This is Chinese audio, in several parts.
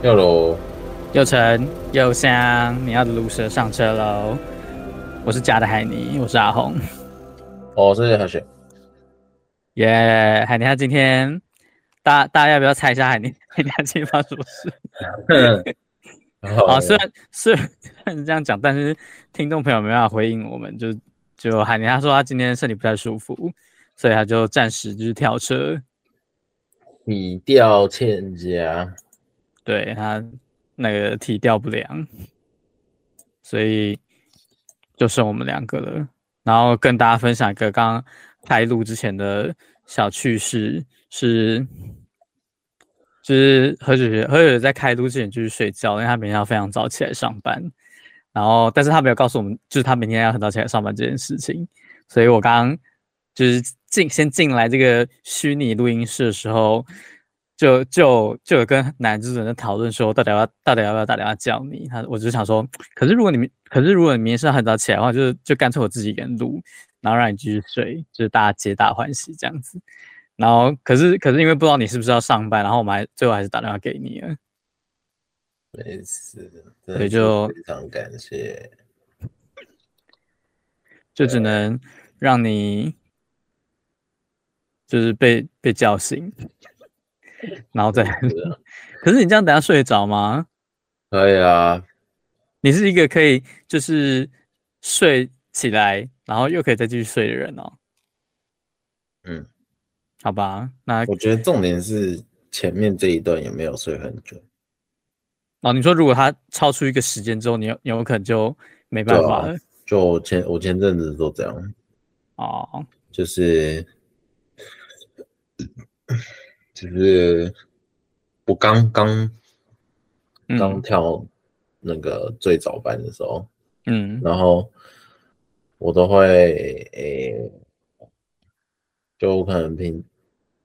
又罗，又沉又香，你要的鲁蛇上车喽！我是假的海尼，我是阿红，我是何雪。耶，yeah, 海尼他今天，大家大家要不要猜一下海尼 海尼他今天发生什么事？好，虽然虽然是这样讲，但是听众朋友没办法回应我们，就就海尼他说他今天身体不太舒服，所以他就暂时就是跳车，体调欠佳。对他那个体调不良，所以就剩我们两个了。然后跟大家分享一个刚开录之前的小趣事，是就是何雪雪何雪雪在开录之前就是睡觉，因为他明天要非常早起来上班。然后，但是他没有告诉我们，就是他明天要很早起来上班这件事情。所以我刚就是进先进来这个虚拟录音室的时候。就就就有跟男主人在讨论说，到底要到底要不要打电话叫你？他我就想说，可是如果你们，可是如果你明天是很早起来的话，就是就干脆我自己一个人录，然后让你继续睡，就是大家皆大欢喜这样子。然后可是可是因为不知道你是不是要上班，然后我们还最后还是打电话给你了。没事，所以就非常感谢，就只能让你就是被被叫醒。然后再，可是你这样等下睡得着吗？可以啊，你是一个可以就是睡起来，然后又可以再继续睡的人哦。嗯，好吧，那我觉得重点是前面这一段有没有睡很久。哦，你说如果他超出一个时间之后，你有你有可能就没办法了。啊、就前我前阵子都这样。哦，就是。就是我刚刚刚跳那个最早班的时候，嗯，然后我都会诶、欸，就可能平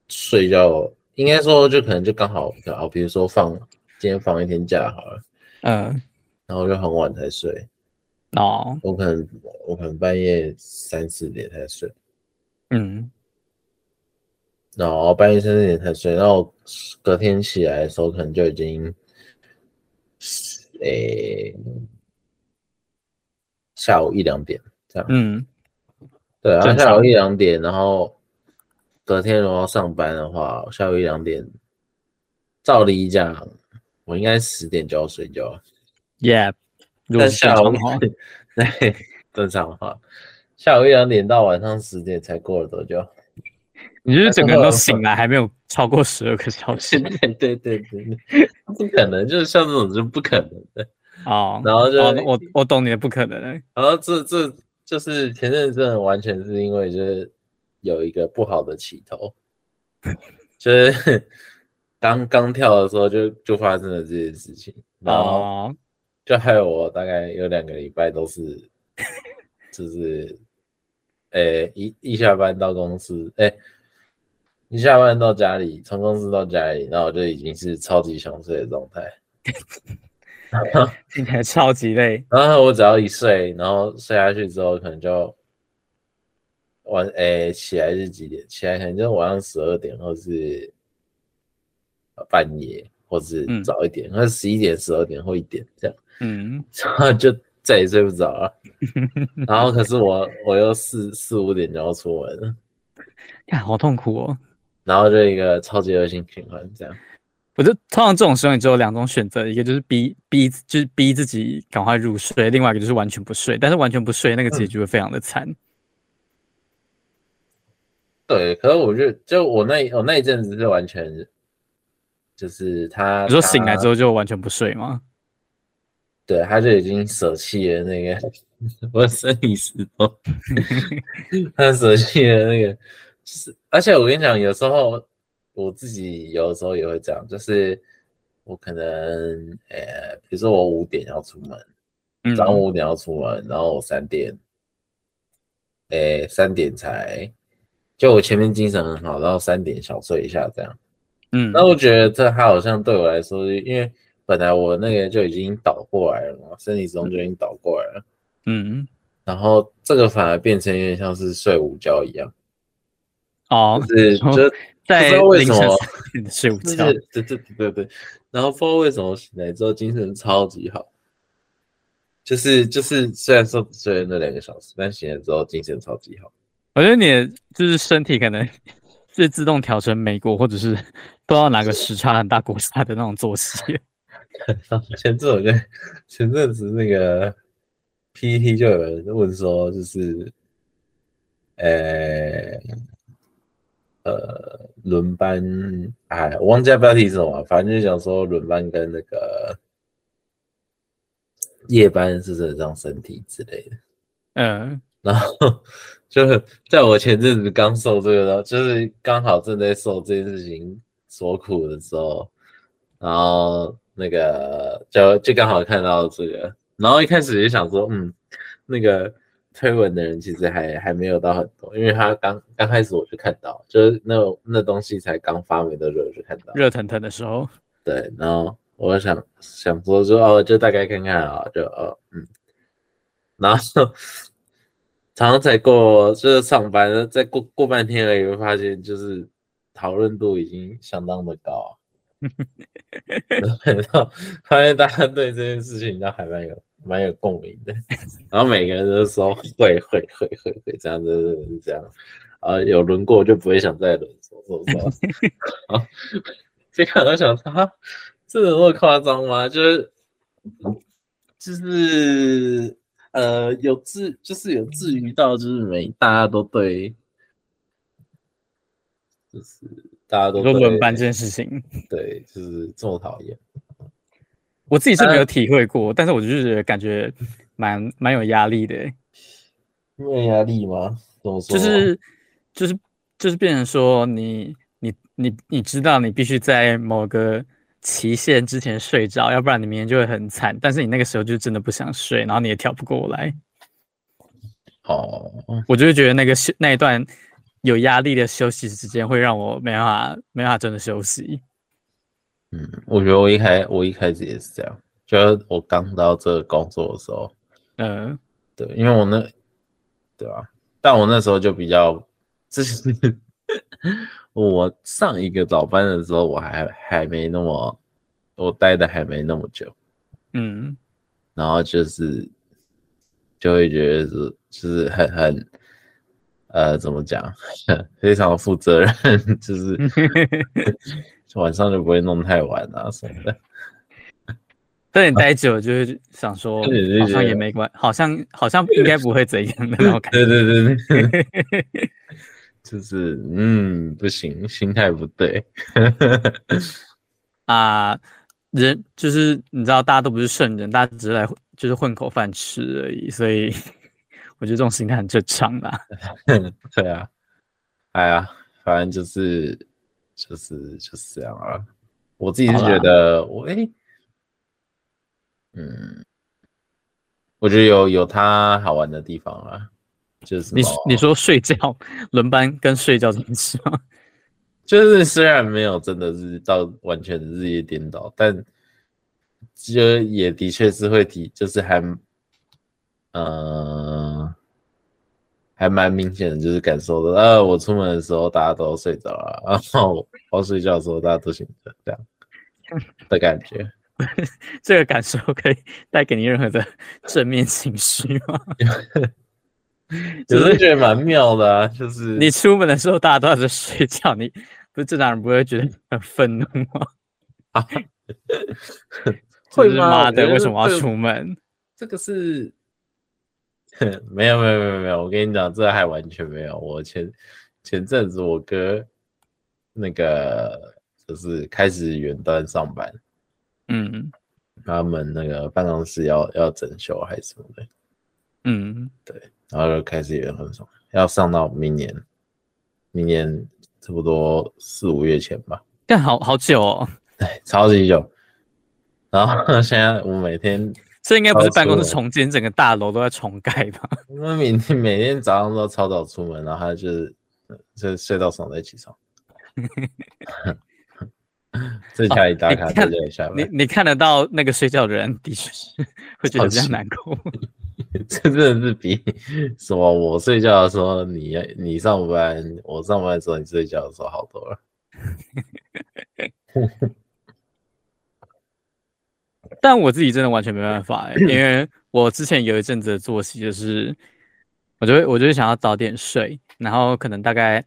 睡觉，应该说就可能就刚好，好，比如说放今天放一天假好了，嗯，然后就很晚才睡，哦，我可能我可能半夜三四点才睡，嗯。然后半夜三四点才睡，然后隔天起来的时候可能就已经，诶，下午一两点这样。嗯，对啊，下午一两点，然后隔天如果要上班的话，下午一两点，照理讲，我应该十点就要睡觉。Yeah，但下午 对正常的话，下午一两点到晚上十点才过了多久？你就是整个人都醒来，还没有超过十二个小时。对对对对，不可能，就是像这种是不可能的。哦，然后就、哦、我我懂你的不可能。然后这这就是前阵子完全是因为就是有一个不好的起头，就是 刚刚跳的时候就就发生了这件事情，然后就害我大概有两个礼拜都是就是，诶、欸、一一下班到公司，诶、欸一下班到家里，从公司到家里，然后我就已经是超级想睡的状态 听起来超级累。然后我只要一睡，然后睡下去之后，可能就晚诶、欸、起来是几点？起来可能就晚上十二点，或是半夜，或是早一点，或者十一点、十二点或一点这样。嗯，然后就再也睡不着了。然后可是我我又四四五点就要出门了，看好痛苦哦。然后就一个超级恶性循环，这样。我就通常这种时候，你只有两种选择，一个就是逼逼，就是逼自己赶快入睡，另外一个就是完全不睡。但是完全不睡，那个结局会非常的惨。嗯。对，可是我就，就我那我那一阵子是完全，就是他，你说醒来之后就完全不睡吗？对，他就已经舍弃了那个 我生理时钟，他舍弃了那个。是，而且我跟你讲，有时候我自己有的时候也会这样，就是我可能，呃，比如说我五点要出门，早上五点要出门，然后我三点，诶，三点才，就我前面精神很好，然后三点小睡一下这样，嗯，那我觉得这他好像对我来说，因为本来我那个就已经倒过来了嘛，身体时钟就已经倒过来了，嗯，然后这个反而变成有点像是睡午觉一样。哦，就是就在凌晨睡午觉，对对对对对，然后不知道为什么醒来之后精神超级好，就是就是虽然说只睡了那两个小时，但醒来之后精神超级好。我觉得你就是身体可能是自动调成美国或者是不知道哪个时差很大国家的那种作息。前阵我跟前阵子那个 PPT 就有人问说，就是，呃、欸，呃，轮班，哎，我忘记标题是什么，反正就想说轮班跟那个夜班是怎样身体之类的。嗯，然后就是在我前阵子刚受这个就是刚好正在受这件事情所苦的时候，然后。那个就就刚好看到这个，然后一开始也想说，嗯，那个推文的人其实还还没有到很多，因为他刚刚开始我就看到，就是那那东西才刚发明的时候就看到，热腾腾的时候，对，然后我想想说说哦，就大概看看啊，就哦嗯，然后 常常才过就是上班再过过半天而已，会发现就是讨论度已经相当的高。然后发现大家对这件事情都还蛮有蛮有共鸣的，然后每个人都说会会会会会这样子是这样，啊有轮过就不会想再轮，说说说，啊，这个我想他这有那么夸张吗？就是就是呃有至就是有至于到就是每大家都对，就是。大家都说轮班这件事情，对，就是这么讨厌。我自己是没有体会过，但是我就是感觉蛮蛮有压力的。没有压力吗？怎么说？就是就是就是变成说你你你你知道你必须在某个期限之前睡着，要不然你明天就会很惨。但是你那个时候就真的不想睡，然后你也调不过来。哦，我就会觉得那个那一段。有压力的休息时间会让我没办法，没办法真的休息。嗯，我觉得我一开我一开始也是这样，就是我刚到这个工作的时候，嗯，对，因为我那，对吧？但我那时候就比较，就是 我上一个早班的时候，我还还没那么，我待的还没那么久，嗯，然后就是就会觉得是，就是很很。呃，怎么讲？非常负责任，就是晚上就不会弄太晚啊 什么的。但你待久了，就是想说，好像也没关，好像好像应该不会怎样的那种感觉。对对对对，就是嗯，不行，心态不对。啊，人就是你知道，大家都不是圣人，大家只是来就是混口饭吃而已，所以。我觉得这种心态很正常啦。对啊，哎呀，反正就是就是就是这样啊。我自己是觉得我哎、欸，嗯，我觉得有有它好玩的地方啊。就是你你说睡觉轮班跟睡觉这件事吗？就是虽然没有真的是到完全日夜颠倒，但就也的确是会提，就是还。嗯，还蛮明显的，就是感受到，呃，我出门的时候大家都睡着了，然后我睡觉的时候大家都醒着，这样 的感觉。这个感受可以带给你任何的正面情绪吗？只是觉得蛮妙的啊，就是你出门的时候大家都在睡觉，你不是正常人不会觉得很愤怒吗？啊，会吗？妈的，为什么要出门？这个是。没有没有没有没有，我跟你讲，这还完全没有。我前前阵子我哥那个就是开始远端上班，嗯，他们那个办公室要要整修还是什么的，嗯，对，然后就开始远端上，要上到明年，明年差不多四五月前吧。但好好久哦，对，超级久。然后 现在我每天。这应该不是办公室重建，整个大楼都在重盖吧？我每天每天早上都超早出门，然后他就是就睡到爽再起床。这下一打卡就在下班。你你看得到那个睡觉的人，的确是会觉得比较难过。这真的是比什么我睡觉的时候你你上班，我上班的时候你睡觉的时候好多了。但我自己真的完全没办法因为 我之前有一阵子的作息就是，我就会我就会想要早点睡，然后可能大概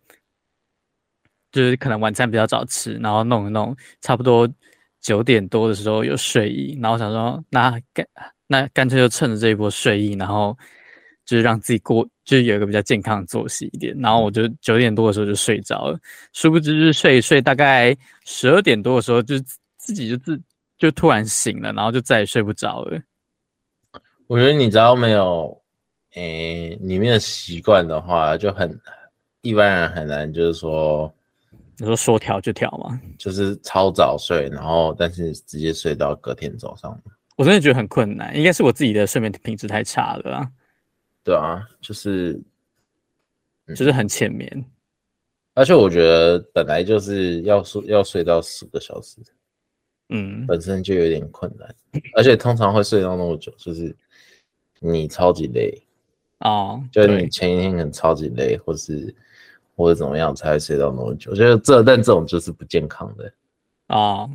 就是可能晚餐比较早吃，然后弄一弄，差不多九点多的时候有睡意，然后想说那干那干脆就趁着这一波睡意，然后就是让自己过就是有一个比较健康的作息一点，然后我就九点多的时候就睡着了，殊不知就是睡一睡，大概十二点多的时候就自己就自。就突然醒了，然后就再也睡不着了。我觉得你只要没有诶里面的习惯的话，就很一般人很难，就是说你说说调就调嘛，就是超早睡，然后但是直接睡到隔天早上。我真的觉得很困难，应该是我自己的睡眠品质太差了啊。对啊，就是、嗯、就是很浅眠，而且我觉得本来就是要睡要睡到十个小时。嗯，本身就有点困难，而且通常会睡到那么久，就是你超级累哦，就是你前一天可能超级累，或是或者怎么样才会睡到那么久。我觉得这但这种就是不健康的哦，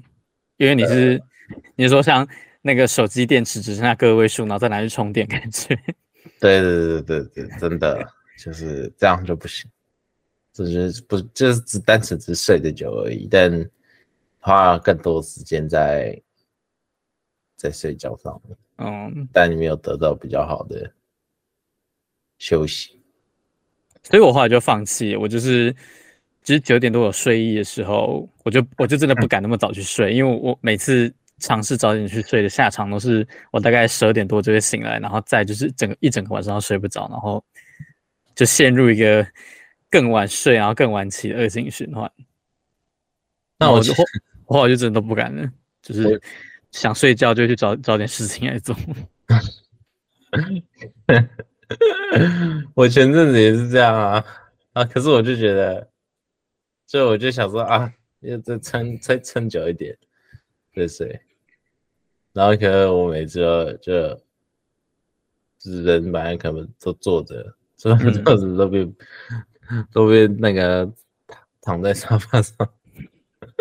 因为你是你说像那个手机电池只剩下个位数，然后再拿去充电，感觉对对对对对，真的就是这样就不行，就是不就是只单纯只睡得久而已，但。花更多时间在在睡觉上面，嗯，但你没有得到比较好的休息，所以我后来就放弃。我就是其实九点多有睡意的时候，我就我就真的不敢那么早去睡，因为我每次尝试早点去睡的下场都是我大概十二点多就会醒来，然后再就是整个一整个晚上都睡不着，然后就陷入一个更晚睡然后更晚起的恶性循环。那我就。我后来就真的都不敢了，就是想睡觉就去找找点事情来做。我前阵子也是这样啊啊！可是我就觉得，所以我就想说啊，要再撑再撑久一点对睡。然后可能我每次就就人本来可能都坐着，坐着坐着都被、嗯、都被那个躺在沙发上。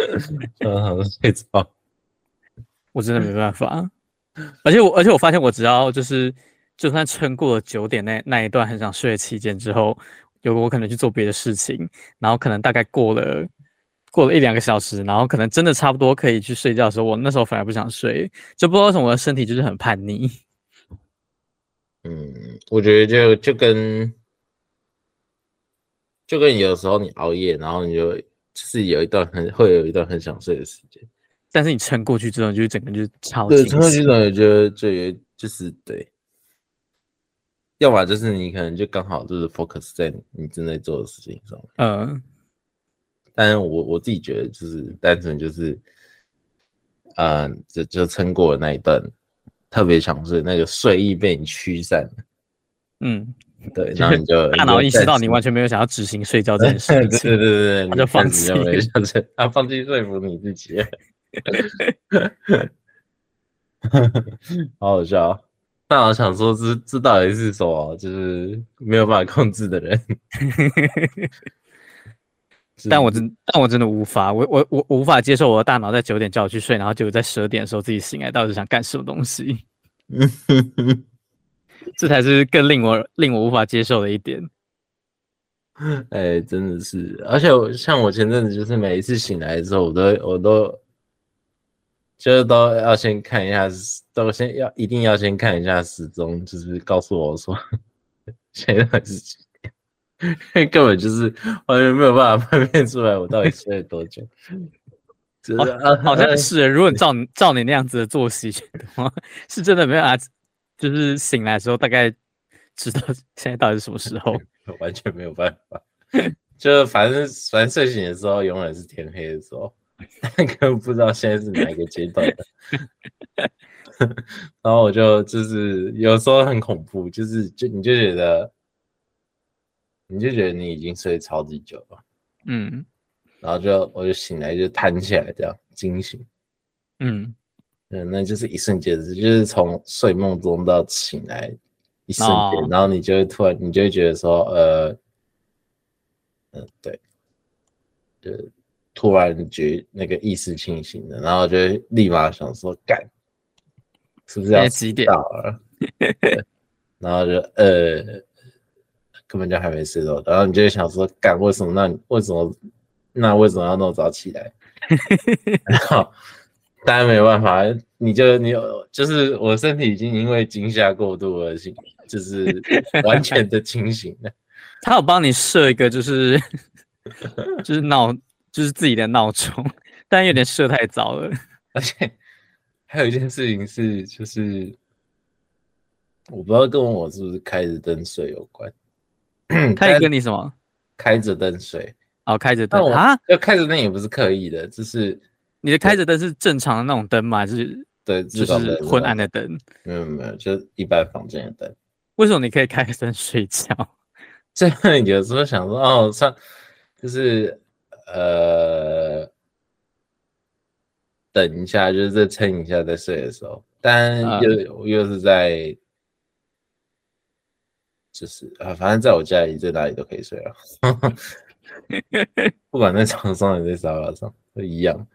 嗯，好睡着，我真的没办法。而且我，而且我发现，我只要就是，就算撑过了九点那那一段很想睡的期间之后，有我可能去做别的事情，然后可能大概过了过了一两个小时，然后可能真的差不多可以去睡觉的时候，我那时候反而不想睡，就不知道为什么我的身体就是很叛逆。嗯，我觉得就就跟就跟有时候你熬夜，然后你就。是有一段很会有一段很想睡的时间，但是你撑过去之后，就整个就是超。对，撑过去之后，我觉得就有就是对，要么就是你可能就刚好就是 focus 在你正在做的事情上。嗯，但是我我自己觉得就是单纯就是，嗯，就就撑过了那一段特别想睡，那个睡意被你驱散了。嗯。对，然后你就大脑意识到你完全没有想要执行睡觉这件事 情，对对对对，他就放弃，他放弃说服你自己，好好笑。大脑想说这这到底是什么？就是没有办法控制的人。但我真但我真的无法，我我我无法接受我的大脑在九点叫我去睡，然后结果在十二点的时候自己醒来，到底是想干什么东西？这才是更令我令我无法接受的一点。哎、欸，真的是，而且我像我前阵子，就是每一次醒来的时候，我都我都就是都要先看一下，都先要一定要先看一下时钟，就是告诉我说现在是几点，因 为根本就是完全没有办法分辨出来我到底睡了多久。好，好像是，如果你照照你那样子的作息的话，是真的没有啊。就是醒来的时候，大概知道 现在到底是什么时候，完全没有办法。就反正反正睡醒的时候，永远是天黑的时候，但根本不知道现在是哪一个阶段的。然后我就就是有时候很恐怖，就是就你就觉得，你就觉得你已经睡超级久了，嗯，然后就我就醒来就弹起来这样惊醒，嗯。嗯，那就是一瞬间就是从睡梦中到醒来一瞬间，然后你就会突然，你就会觉得说，呃，嗯，对，对，突然觉那个意识清醒的，然后就立马想说干，是不是要几点了？然后就呃，根本就还没睡着，然后你就想说干，为什么那为什么那为什么要那么早起来？然后当然没有办法，你就你就是我身体已经因为惊吓过度而醒，就是完全的清醒了。他有帮你设一个就是 就是闹就是自己的闹钟，但有点设太早了。而且还有一件事情是，就是我不知道跟我是不是开着灯睡有关。他也跟你什么？开着灯睡。哦，开着灯啊？要开着灯也不是刻意的，就是你的开着灯是正常的那种灯吗？还是对，就是昏暗的灯？没有没有，就一般房间的灯。为什么你可以开着灯睡觉？这样有时候想说，哦，上就是呃，等一下，就是再撑一下再睡的时候，但又、嗯、又是在，就是啊，反正在我家里在哪里都可以睡啊，不管在床上还是在沙发上都一样。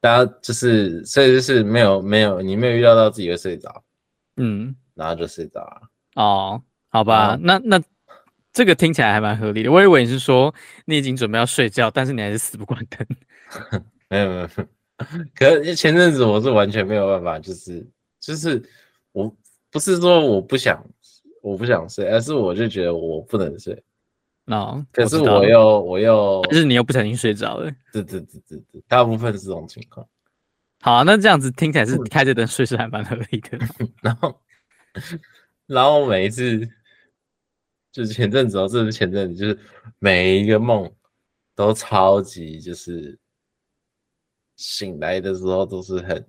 大家就是，所以就是没有没有，你没有预料到自己会睡着，嗯，然后就睡着了。哦，好吧，嗯、那那。这个听起来还蛮合理的。我以为你是说你已经准备要睡觉，但是你还是死不关灯。没有没有，可是前阵子我是完全没有办法，就是就是我不是说我不想我不想睡，而是我就觉得我不能睡。哦，可是我又我又，但是你又不小心睡着了。对对对对对，大部分是这种情况。好啊，那这样子听起来是开着灯睡是还蛮合理的。然后然后每一次。就是前阵子哦，这是前阵子，就是每一个梦都超级，就是醒来的时候都是很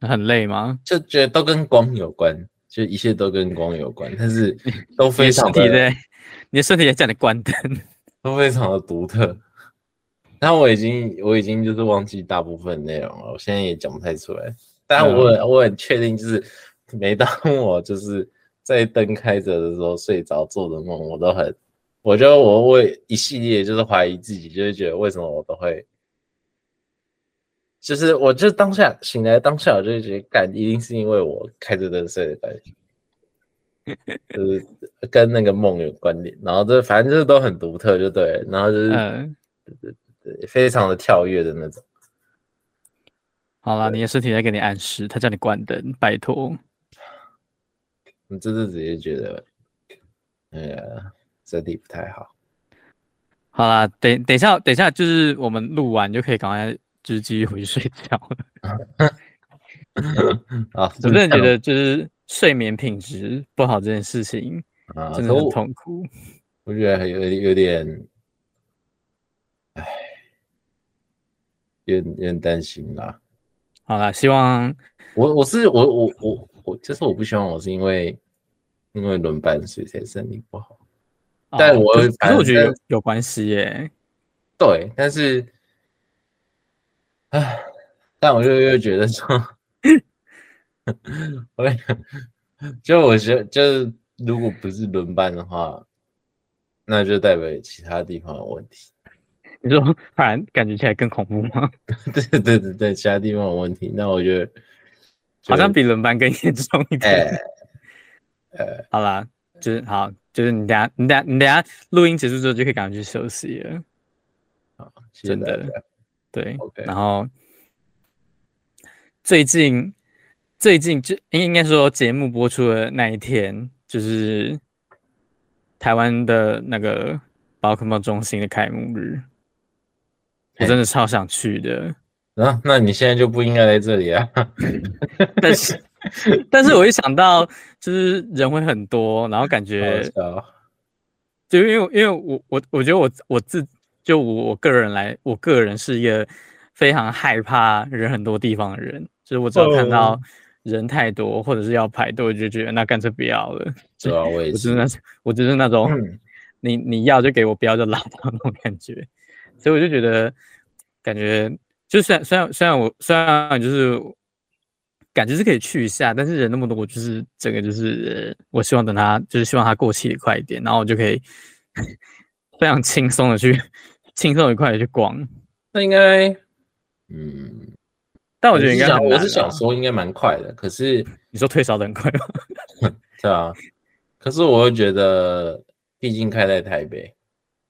很累吗？就觉得都跟光有关，就一切都跟光有关，但是都非常的，你的身体也叫你关灯，都非常的独特。但我已经我已经就是忘记大部分内容了，我现在也讲不太出来。但我我很确定，就是每当 我就是。在灯开着的时候睡着做的梦，我都很，我觉得我会一系列就是怀疑自己，就会觉得为什么我都会，就是我就当下醒来当下，我就会觉得，干一定是因为我开着灯睡的关系，就是跟那个梦有关联，然后这反正就是都很独特，就对，然后就是，非常的跳跃的那种。好了，你的身体在给你暗示，他叫你关灯，拜托。你这次直接觉得，哎呀，身体不太好。好啦，等等一下，等一下，就是我们录完就可以赶快就是继续回去睡觉了。啊，我真的觉得就是睡眠品质不好这件事情啊，真的很痛苦。我觉得有有点，哎，有点有点担心啦。好啦，希望我我是我我我。我就是我不希望我是因为因为轮班所以才身体不好，哦、但我可是我觉得有，有关系耶。对，但是，唉，但我就又觉得说，我就我觉得就是如果不是轮班的话，那就代表其他地方有问题。你说反而感觉起来更恐怖吗？对对对对，其他地方有问题，那我觉得。好像比轮班更严重一点。呃，好啦，就是好，就是你等下，你等下，你等下录音结束之后就可以赶快去休息了。好，真的，对。然后最近，最近就应应该说节目播出的那一天，就是台湾的那个宝可梦中心的开幕日，我真的超想去的。啊，那你现在就不应该在这里啊！但是，但是我一想到就是人会很多，然后感觉，就因为因为我我我觉得我我自就我我个人来，我个人是一个非常害怕人很多地方的人，就是我只要看到人太多或者是要排队，就觉得那干脆不要了。对啊，我也是，我就是那我就是那种，你你要就给我，不要就拉倒那种感觉，所以我就觉得感觉。就虽然虽然虽然我虽然就是感觉是可以去一下，但是人那么多，我就是整个就是我希望等他就是希望他过期的快一点，然后我就可以 非常轻松的去轻松愉快的去逛。那应该，嗯，但我觉得应该我是想说应该蛮快的，可是你说退烧的很快吗？对啊，可是我又觉得，毕竟开在台北，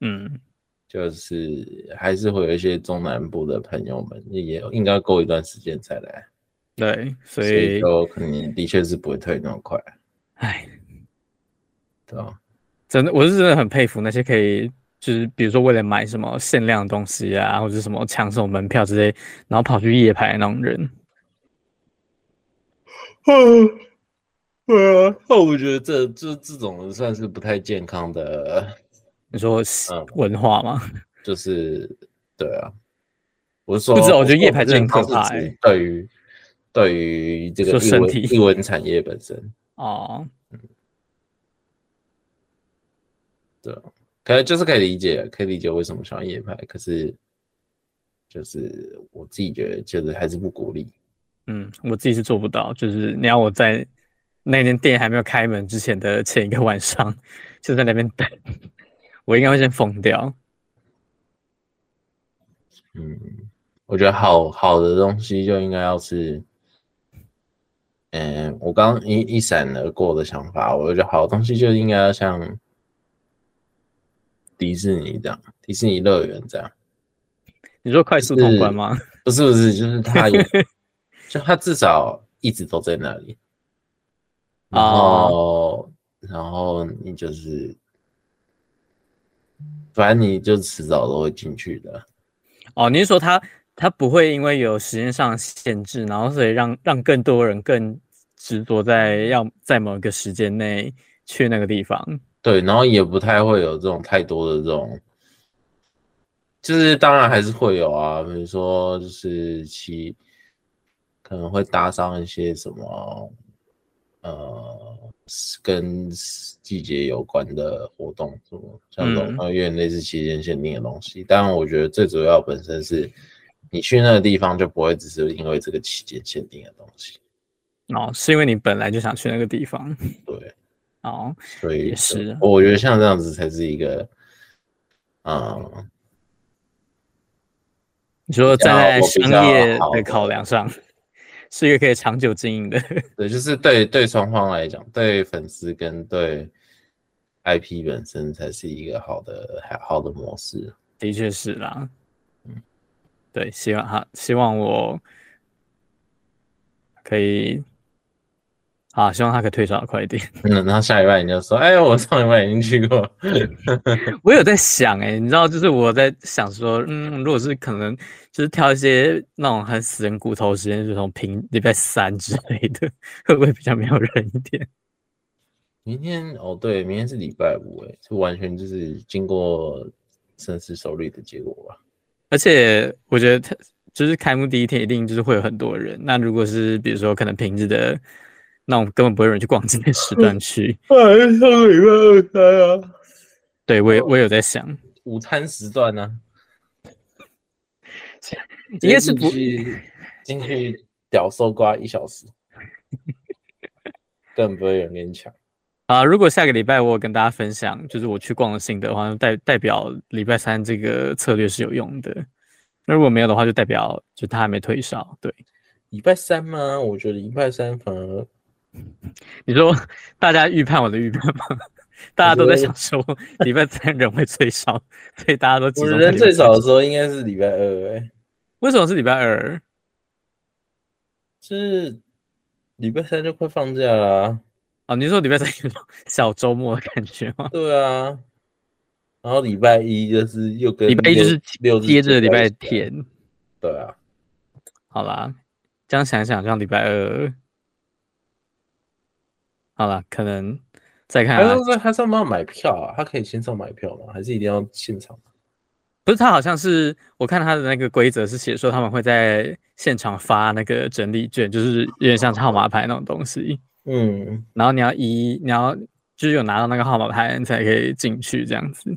嗯，就是还是会有一些中南部的朋友们，也应该过一段时间再来。对，所以都可能的确是不会退那么快。哎，对啊，真的，我是真的很佩服那些可以，就是比如说为了买什么限量的东西啊，或者什么抢什么门票之类，然后跑去夜排那种人。嗯，对啊，那我觉得这这这种算是不太健康的。你说文化吗？嗯、就是对啊，我是说，不知道，我觉得夜排真的很可怕、欸。对于对于这个艺文艺文产业本身哦，嗯，对，可能就是可以理解，可以理解为什么喜欢夜拍，可是就是我自己觉得，就是还是不鼓励。嗯，我自己是做不到，就是你要我在那间店还没有开门之前的前一个晚上就在那边等，我应该会先疯掉。嗯，我觉得好好的东西就应该要是。嗯，我刚一一闪而过的想法，我觉得好东西就应该要像迪士尼这样，迪士尼乐园这样。你说快速通关吗？不是不是，就是它有，就它至少一直都在那里。然后，oh. 然后你就是，反正你就迟早都会进去的。哦，oh, 你是说它？他不会因为有时间上限制，然后所以让让更多人更执着在要在某一个时间内去那个地方。对，然后也不太会有这种太多的这种，就是当然还是会有啊，比如说就是其可能会搭上一些什么呃跟季节有关的活动，什么像这种有点类似期间限定的东西。当然，我觉得最主要本身是。你去那个地方就不会只是因为这个期间限定的东西哦，是因为你本来就想去那个地方。对，哦，所以也是，我觉得像这样子才是一个，嗯，你说站在商业的考量上，是一个可以长久经营的。对，就是对对双方来讲，对粉丝跟对 IP 本身才是一个好的好的模式。的确是啦。对，希望哈希望我可以啊，希望他可以退烧快一点。嗯，然后下礼拜你就说：“哎，我上礼拜已经去过。”我有在想、欸，哎，你知道，就是我在想说，嗯，如果是可能，就是挑一些那种很死人骨头时间，就是从平礼拜三之类的，会不会比较没有人一点？明天哦，对，明天是礼拜五，哎，这完全就是经过深思熟虑的结果吧。而且我觉得，他就是开幕第一天一定就是会有很多人。那如果是比如说可能平日的那我根本不会有人去逛街的时段去，上个礼拜二开啊。对，我也我也有在想午餐时段呢、啊，应该是不进去屌搜刮一小时，根本不会有人跟你抢。啊，如果下个礼拜我有跟大家分享，就是我去逛的心得的话，代代表礼拜三这个策略是有用的。那如果没有的话，就代表就他还没退烧。对，礼拜三吗？我觉得礼拜三反而，你说大家预判我的预判吗？大家都在想说礼拜三人会最少，所以大家都集中。人最少的时候应该是礼拜二哎，为什么是礼拜二？是礼拜三就快放假了啊。哦，你说礼拜三有种小周末的感觉吗？对啊，然后礼拜一就是又跟礼拜一就是接着礼拜天，对啊，好啦，这样想想，像礼拜二，好了，可能再看，还是还是要买票啊？他可以线上买票吗？还是一定要现场？不是，他好像是我看他的那个规则是写说他们会在现场发那个整理卷，就是有点像号码牌那种东西。嗯，然后你要一，你要就是有拿到那个号码牌，你才可以进去这样子。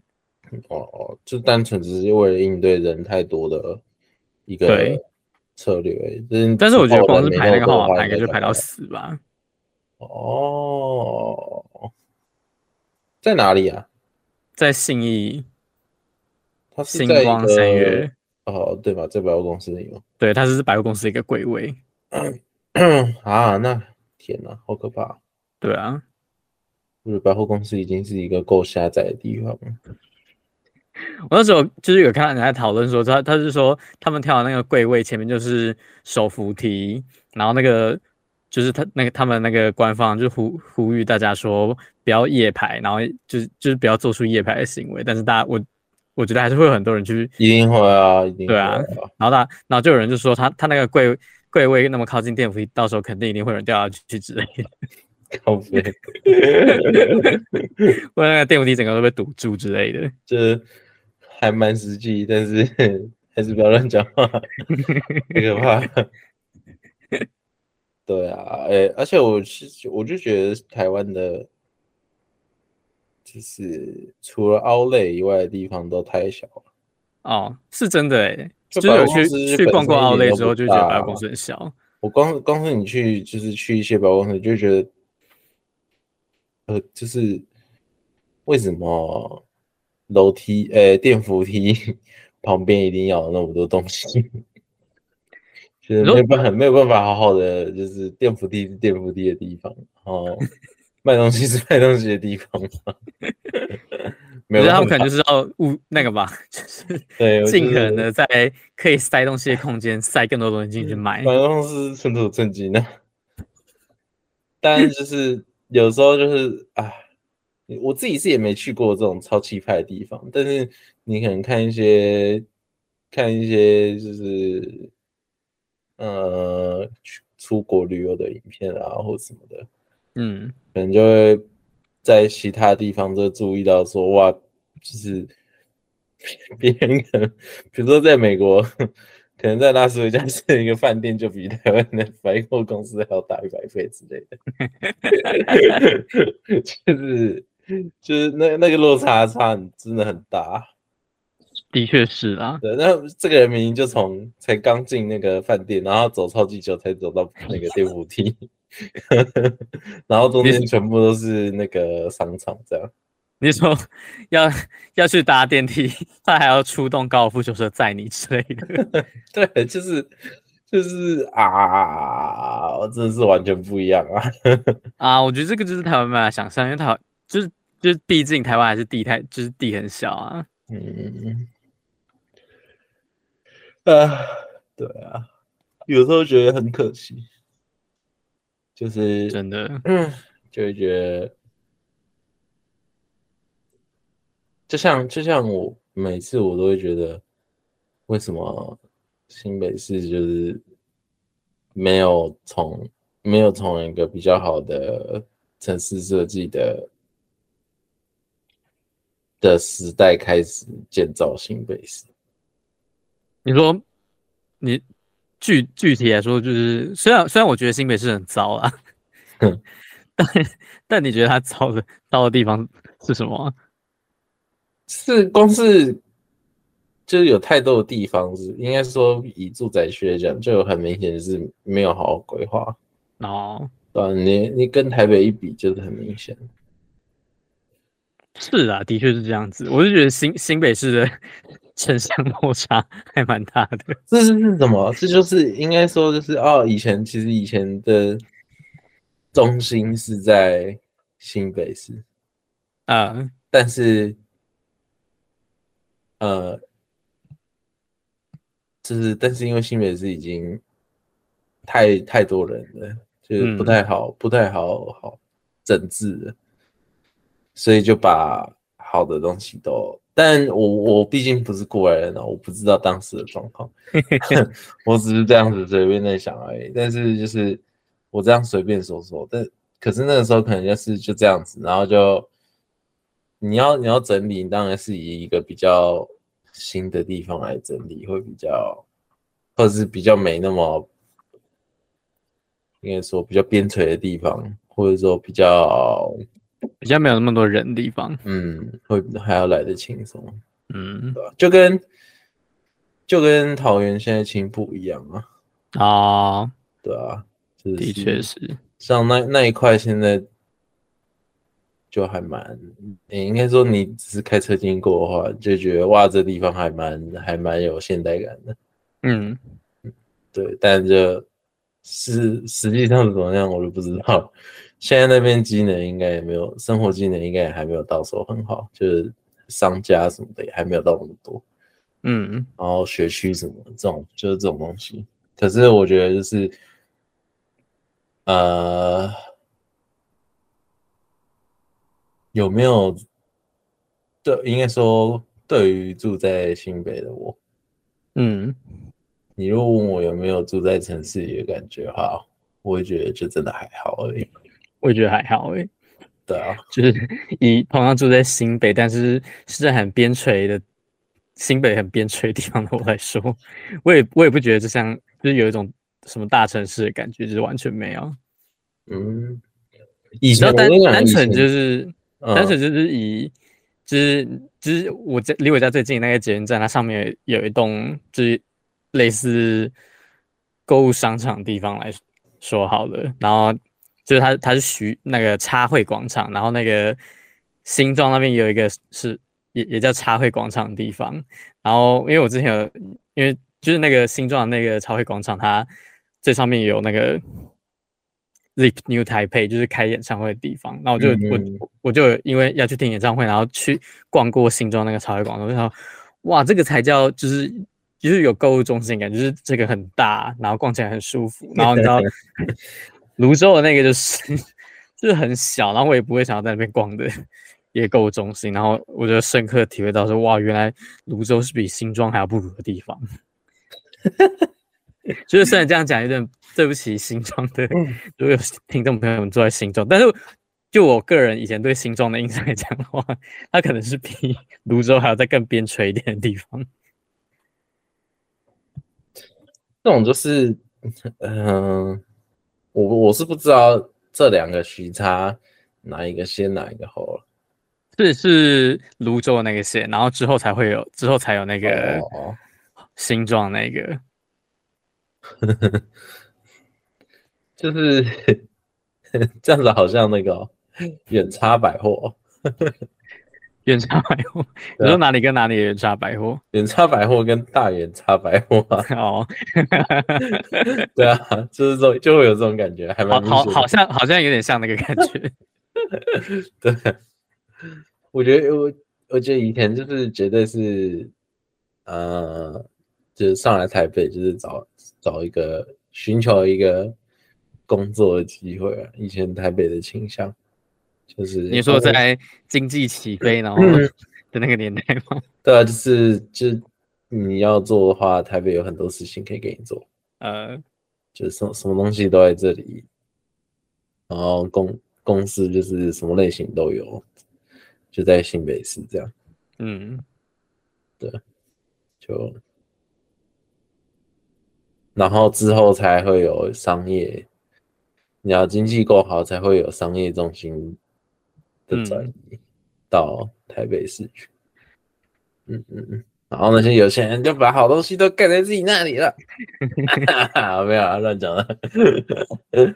哦哦，就单纯只是为了应对人太多的一个策略。对但是我觉得光是排那个号码牌，应该就排到死吧。哦，在哪里啊？在信义，它星光三月哦，对吧？在百货公司里吗。对，他是百货公司一个柜位。啊，那天哪，好可怕！对啊，就是百货公司已经是一个够狭窄的地方了。我那时候就是有看到人在讨论说，他他是说他们跳的那个柜位前面就是手扶梯，然后那个就是他那个他们那个官方就呼呼吁大家说不要夜排，然后就是就是不要做出夜排的行为。但是大家我我觉得还是会有很多人去，一定会啊，一定会啊。对啊，然后他然后就有人就说他他那个柜。柜位那么靠近电扶梯，到时候肯定一定会有人掉下去之类的。靠北，或者那个电扶梯整个都被堵住之类的，这还蛮实际，但是 还是不要乱讲话，太可怕。对啊，哎、欸，而且我是我就觉得台湾的，就是除了 Outlet 以外的地方都太小了。哦，是真的哎、欸。就有去去逛过奥莱之后，就觉得百货公司很小。我光光是你去，就是去一些百货公司，就觉得，呃，就是为什么楼梯、呃、欸、电扶梯 旁边一定要有那么多东西？就是没有办法，没有办法好好的，就是电扶梯是电扶梯的地方，然后 卖东西是卖东西的地方。我觉得他们可能就是要物那个吧，就是对，尽可能的在可以塞东西的空间塞更多东西进去卖。反正是寸土寸金的，但就是有时候就是啊，我自己是也没去过这种超气派的地方，但是你可能看一些看一些就是呃出国旅游的影片啊或什么的，嗯，可能就会。在其他地方就注意到说，哇，就是别人可能，比如说在美国，可能在拉斯维加斯一个饭店就比台湾的百货公司还要大一百倍之类的，就是就是那那个落差差真的很大，的确是啊。对，那这个人明明就从才刚进那个饭店，然后走超级久才走到那个电扶梯。然后中间全部都是那个商场，这样。你说要要去搭电梯，他还要出动高尔夫球车载你之类的。对，就是就是啊，我真的是完全不一样啊！啊，我觉得这个就是台湾没办法想象，因为台湾就是就是毕竟台湾还是地太就是地很小啊。嗯。啊，对啊，有时候觉得很可惜。就是真的，嗯，就会觉得，就像就像我每次我都会觉得，为什么新北市就是没有从没有从一个比较好的城市设计的的时代开始建造新北市？你说你。具具体来说，就是虽然虽然我觉得新北市很糟啊，嗯、但但你觉得它糟的糟的地方是什么？是光是就是有太多的地方是，应该说以住宅区来讲，就有很明显是没有好好规划哦。对，你你跟台北一比，就是很明显。是啊，的确是这样子。我就觉得新新北市的。城乡落差还蛮大的，这是是什么？这就是应该说就是哦，以前其实以前的中心是在新北市啊，uh, 但是呃，就是但是因为新北市已经太太多人了，就是不太好、嗯、不太好好整治了，所以就把好的东西都。但我我毕竟不是过来人啊，我不知道当时的状况，我只是这样子随便在想而已。但是就是我这样随便说说，但可是那个时候可能就是就这样子，然后就你要你要整理，当然是以一个比较新的地方来整理，会比较，或者是比较没那么应该说比较边陲的地方，或者说比较。比较没有那么多人的地方，嗯，会还要来得轻松，嗯，对吧？就跟就跟桃园现在青埔一样啊，啊，对啊，是、的确是，像那那一块现在就还蛮，你应该说你只是开车经过的话，就觉得哇，这地方还蛮还蛮有现代感的。嗯，对，但就是实际上是怎么样，我就不知道。现在那边机能应该也没有，生活机能应该也还没有到时候很好，就是商家什么的也还没有到那么多。嗯，然后学区什么这种就是这种东西，可是我觉得就是，呃，有没有？对，应该说对于住在新北的我，嗯，你如果问我有没有住在城市里的感觉哈，我会觉得就真的还好而已。我也觉得还好诶、欸，对啊，就是以同样住在新北，但是是在很边陲的新北很边陲的地方的我来说，我也我也不觉得这像就是有一种什么大城市的感觉，就是完全没有。嗯，以前单单纯就是、嗯、单纯就是以就是就是我家离我家最近那个捷运站，它上面有一栋就是类似购物商场的地方来说好了，然后。就是它，它是徐那个插会广场，然后那个新庄那边有一个是也也叫插会广场的地方。然后因为我之前有，因为就是那个新庄的那个插会广场，它最上面有那个 Zip New Taipei，就是开演唱会的地方。然后我就、嗯、我我就因为要去听演唱会，然后去逛过新庄那个插会广场，就说哇，这个才叫就是就是有购物中心感，就是这个很大，然后逛起来很舒服。然后你知道。芦洲的那个就是就 是很小，然后我也不会想要在那边逛的 一个购物中心，然后我就深刻体会到说，哇，原来泸州是比新庄还要不如的地方。就是虽然这样讲有点对不起新庄的，如果有听众朋友们住在新庄，但是就我个人以前对新庄的印象来讲的话，它可能是比泸州还要再更边陲一点的地方。这种就是，嗯、呃。我我是不知道这两个时差哪一个先哪一个后了，是是泸州的那个线，然后之后才会有之后才有那个新庄那个，就是 这样子，好像那个远差百货。远差百货，你说哪里跟哪里远差百货？远差百货跟大远差百货啊。哦，对啊，就是这种就会有这种感觉，还蛮好，好像好像有点像那个感觉。对，我觉得我我觉得以前就是绝对是，呃，就是上来台北就是找找一个寻求一个工作的机会啊，以前台北的倾向。就是你说在经济起飞然后的那个年代吗？对啊，就是就你要做的话，台北有很多事情可以给你做。呃，就是什么什么东西都在这里，然后公公司就是什么类型都有，就在新北市这样。嗯，对，就然后之后才会有商业，你要经济够好，才会有商业中心。的转移到台北市去，嗯嗯嗯，然后那些有钱人就把好东西都盖在自己那里了，没有啊，乱讲了。对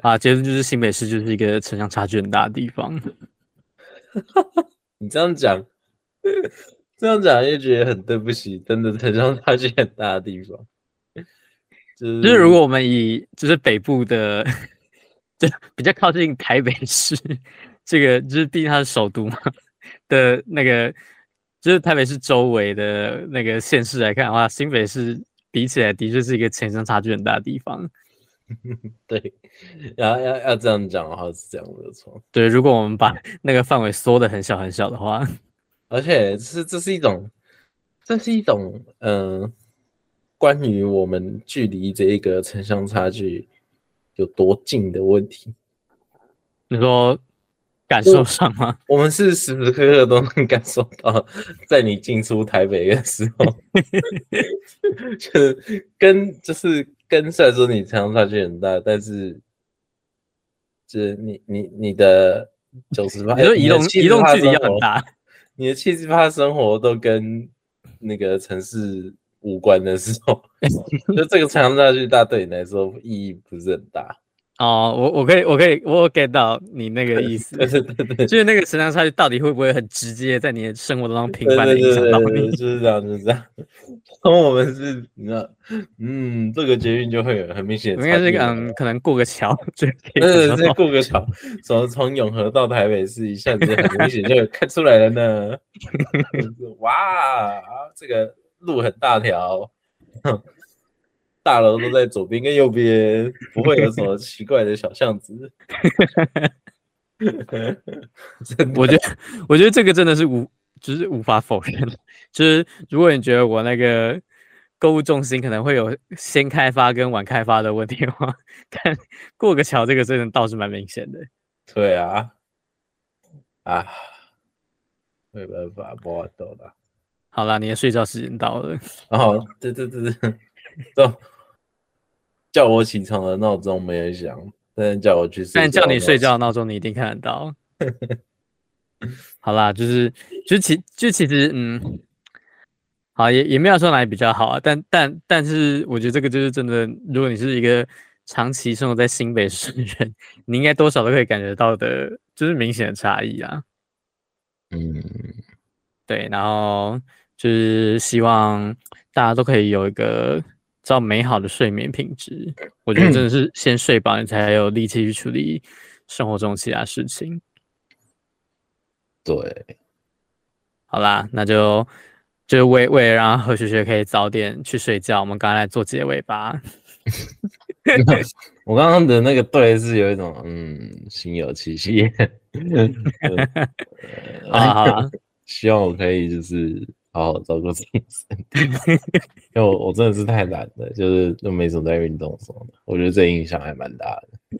啊，其实就是新北市就是一个城乡差距很大的地方。你这样讲，这样讲又觉得很对不起，真的城乡差距很大的地方。就是，就是如果我们以就是北部的，就比较靠近台北市。这个就是毕竟它是首都嘛的那个，就是台北市周围的那个县市来看的话，新北市比起来的确是一个城乡差距很大的地方。对，要要要这样讲的话是这样没有错。对，如果我们把那个范围缩的很小很小的话，而且是这是一种，这是一种嗯、呃，关于我们距离这一个城乡差距有多近的问题。你说？感受上吗？我们是时时刻刻都能感受到，在你进出台北的时候，就是跟就是跟虽然说你城乡差距很大，但是就是你你你的九十八，你说移动移动距离要很大，你的七十八生活都跟那个城市无关的时候，就这个城乡差距大，对你来说意义不是很大。哦，我我可以我可以我 get 到你那个意思，对对对对，就是那个时长差距到底会不会很直接在你的生活当中频繁的影响到你？就是这样，就是这样。然后我们是，你知道，嗯，这个捷运就会有很明显的，应该是嗯，可能过个桥就可以，对对对，过个桥，从从永和到台北市，一下子很明显就看出来了呢。哇，这个路很大条。大楼都在左边跟右边，不会有什么 奇怪的小巷子。我觉得，我觉得这个真的是无，就是无法否认。就是如果你觉得我那个购物中心可能会有先开发跟晚开发的问题的话，但过个桥，这个真的倒是蛮明显的。对啊，啊，没办法，不好走了。好了，你的睡觉时间到了。哦，对对对对，走。叫我起床的闹钟没人响，但叫我去睡，但叫你睡觉的闹钟你一定看得到。好啦，就是就其就其实嗯，好也也没有说哪里比较好啊，但但但是我觉得这个就是真的，如果你是一个长期生活在新北市的人，你应该多少都可以感觉到的，就是明显的差异啊。嗯，对，然后就是希望大家都可以有一个。造美好的睡眠品质，我觉得真的是先睡饱，你才有力气去处理生活中其他事情。对，好啦，那就就为为了让何学学可以早点去睡觉，我们刚才来做结尾吧。我刚刚的那个对是有一种嗯心有戚戚。好好，希望我可以就是。好好照顾自己，因为我我真的是太懒了，就是都没什么在运动什么的，我觉得这影响还蛮大的。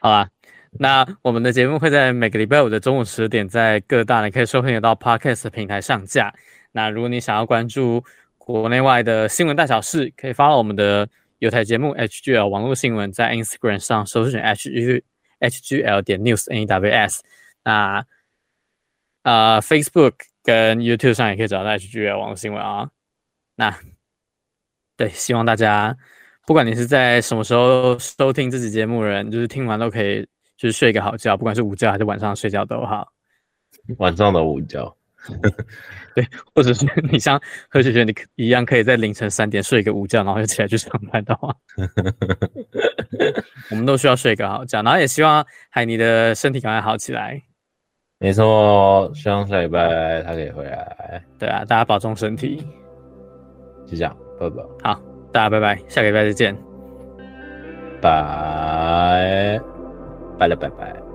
好啦，那我们的节目会在每个礼拜五的中午十点，在各大你可以收听得到 Podcast 平台上架。那如果你想要关注国内外的新闻大小事，可以 follow 我们的有台节目 HGL 网络新闻，在 Instagram 上搜寻 HG HGL 点 news NWS。那、呃、Facebook。跟 YouTube 上也可以找到 HGL 网络新闻啊。那对，希望大家不管你是在什么时候收听这期节目的人，就是听完都可以就是睡个好觉，不管是午觉还是晚上睡觉都好。晚上的午觉，对，或者是你像何雪雪你一样，可以在凌晨三点睡一个午觉，然后又起来去上班的话，我们都需要睡个好觉，然后也希望海尼的身体赶快好起来。没错，希望下礼拜他可以回来。对啊，大家保重身体。就这样，拜拜。好，大家拜拜，下个礼拜再见。拜拜了，拜拜。